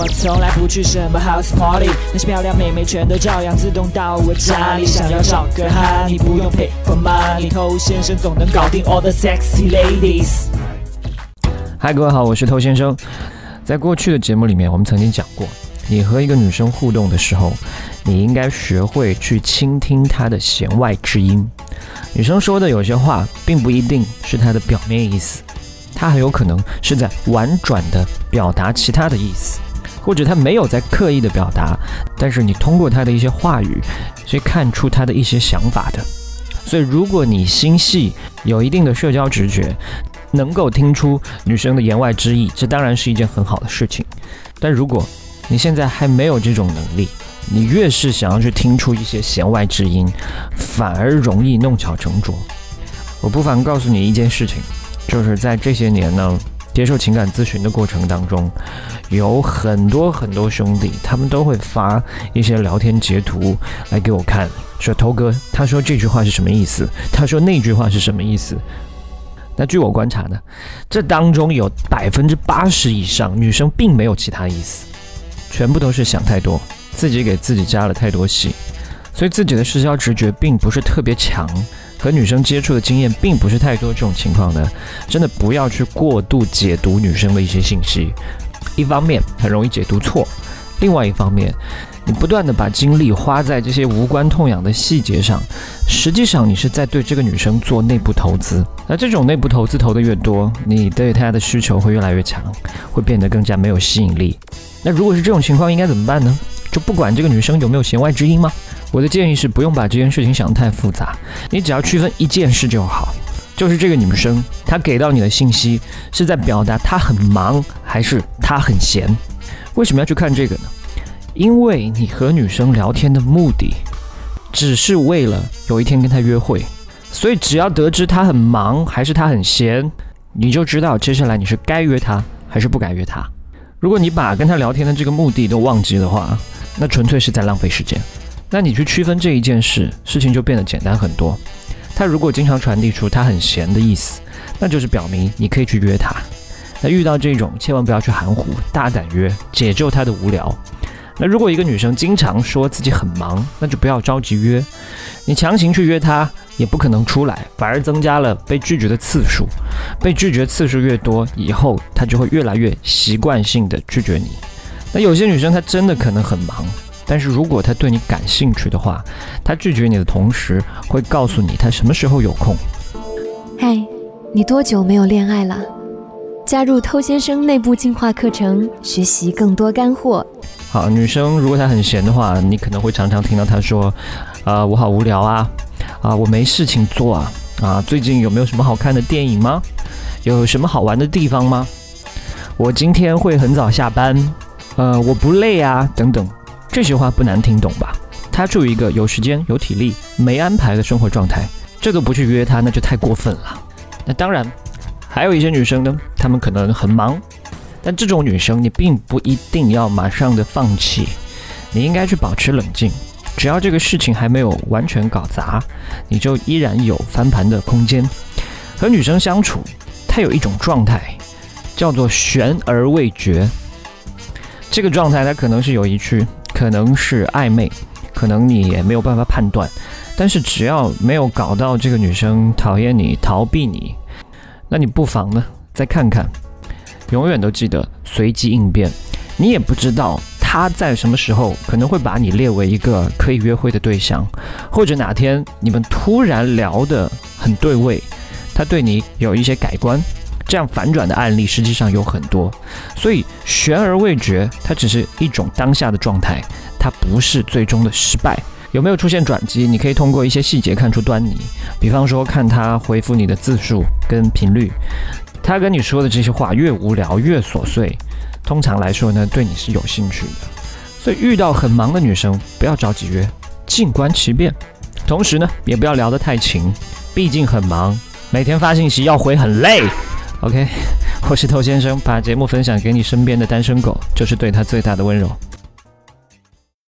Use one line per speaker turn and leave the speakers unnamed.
我从来不去什么 house party，那些漂亮妹妹全都照样自动到我家里。想要找个哈，你不用 pay for money，偷先生总能搞定 all the sexy ladies。
嗨，各位好，我是偷先生。在过去的节目里面，我们曾经讲过，你和一个女生互动的时候，你应该学会去倾听她的弦外之音。女生说的有些话，并不一定是她的表面意思。她很有可能是在婉转的表达其他的意思，或者他没有在刻意的表达，但是你通过他的一些话语，去看出他的一些想法的。所以，如果你心细，有一定的社交直觉，能够听出女生的言外之意，这当然是一件很好的事情。但如果你现在还没有这种能力，你越是想要去听出一些弦外之音，反而容易弄巧成拙。我不妨告诉你一件事情。就是在这些年呢，接受情感咨询的过程当中，有很多很多兄弟，他们都会发一些聊天截图来给我看，说头哥，他说这句话是什么意思？他说那句话是什么意思？那据我观察呢，这当中有百分之八十以上女生并没有其他意思，全部都是想太多，自己给自己加了太多戏，所以自己的社交直觉并不是特别强。和女生接触的经验并不是太多，这种情况呢，真的不要去过度解读女生的一些信息。一方面很容易解读错，另外一方面，你不断的把精力花在这些无关痛痒的细节上，实际上你是在对这个女生做内部投资。那这种内部投资投的越多，你对她的需求会越来越强，会变得更加没有吸引力。那如果是这种情况，应该怎么办呢？就不管这个女生有没有弦外之音吗？我的建议是，不用把这件事情想得太复杂，你只要区分一件事就好，就是这个女生她给到你的信息是在表达她很忙，还是她很闲？为什么要去看这个呢？因为你和女生聊天的目的，只是为了有一天跟她约会，所以只要得知她很忙还是她很闲，你就知道接下来你是该约她还是不该约她。如果你把跟她聊天的这个目的都忘记的话，那纯粹是在浪费时间。那你去区分这一件事，事情就变得简单很多。他如果经常传递出他很闲的意思，那就是表明你可以去约他。那遇到这种，千万不要去含糊，大胆约，解救他的无聊。那如果一个女生经常说自己很忙，那就不要着急约。你强行去约她，也不可能出来，反而增加了被拒绝的次数。被拒绝次数越多，以后她就会越来越习惯性的拒绝你。那有些女生她真的可能很忙。但是如果他对你感兴趣的话，他拒绝你的同时会告诉你他什么时候有空。
嗨，你多久没有恋爱了？加入偷先生内部进化课程，学习更多干货。
好，女生如果她很闲的话，你可能会常常听到她说：“啊，我好无聊啊，啊，我没事情做啊，啊，最近有没有什么好看的电影吗？有什么好玩的地方吗？我今天会很早下班，呃，我不累啊，等等。”这些话不难听懂吧？他处于一个有时间、有体力、没安排的生活状态，这都不去约他，那就太过分了。那当然，还有一些女生呢，她们可能很忙，但这种女生你并不一定要马上的放弃，你应该去保持冷静。只要这个事情还没有完全搞砸，你就依然有翻盘的空间。和女生相处，她有一种状态，叫做悬而未决。这个状态，它可能是有一句。可能是暧昧，可能你也没有办法判断，但是只要没有搞到这个女生讨厌你、逃避你，那你不妨呢再看看。永远都记得随机应变，你也不知道他在什么时候可能会把你列为一个可以约会的对象，或者哪天你们突然聊得很对味，他对你有一些改观。这样反转的案例实际上有很多，所以悬而未决，它只是一种当下的状态，它不是最终的失败。有没有出现转机？你可以通过一些细节看出端倪，比方说看他回复你的字数跟频率，他跟你说的这些话越无聊越琐碎，通常来说呢，对你是有兴趣的。所以遇到很忙的女生，不要着急约，静观其变。同时呢，也不要聊得太勤，毕竟很忙，每天发信息要回很累。OK，我是头先生，把节目分享给你身边的单身狗，就是对他最大的温柔。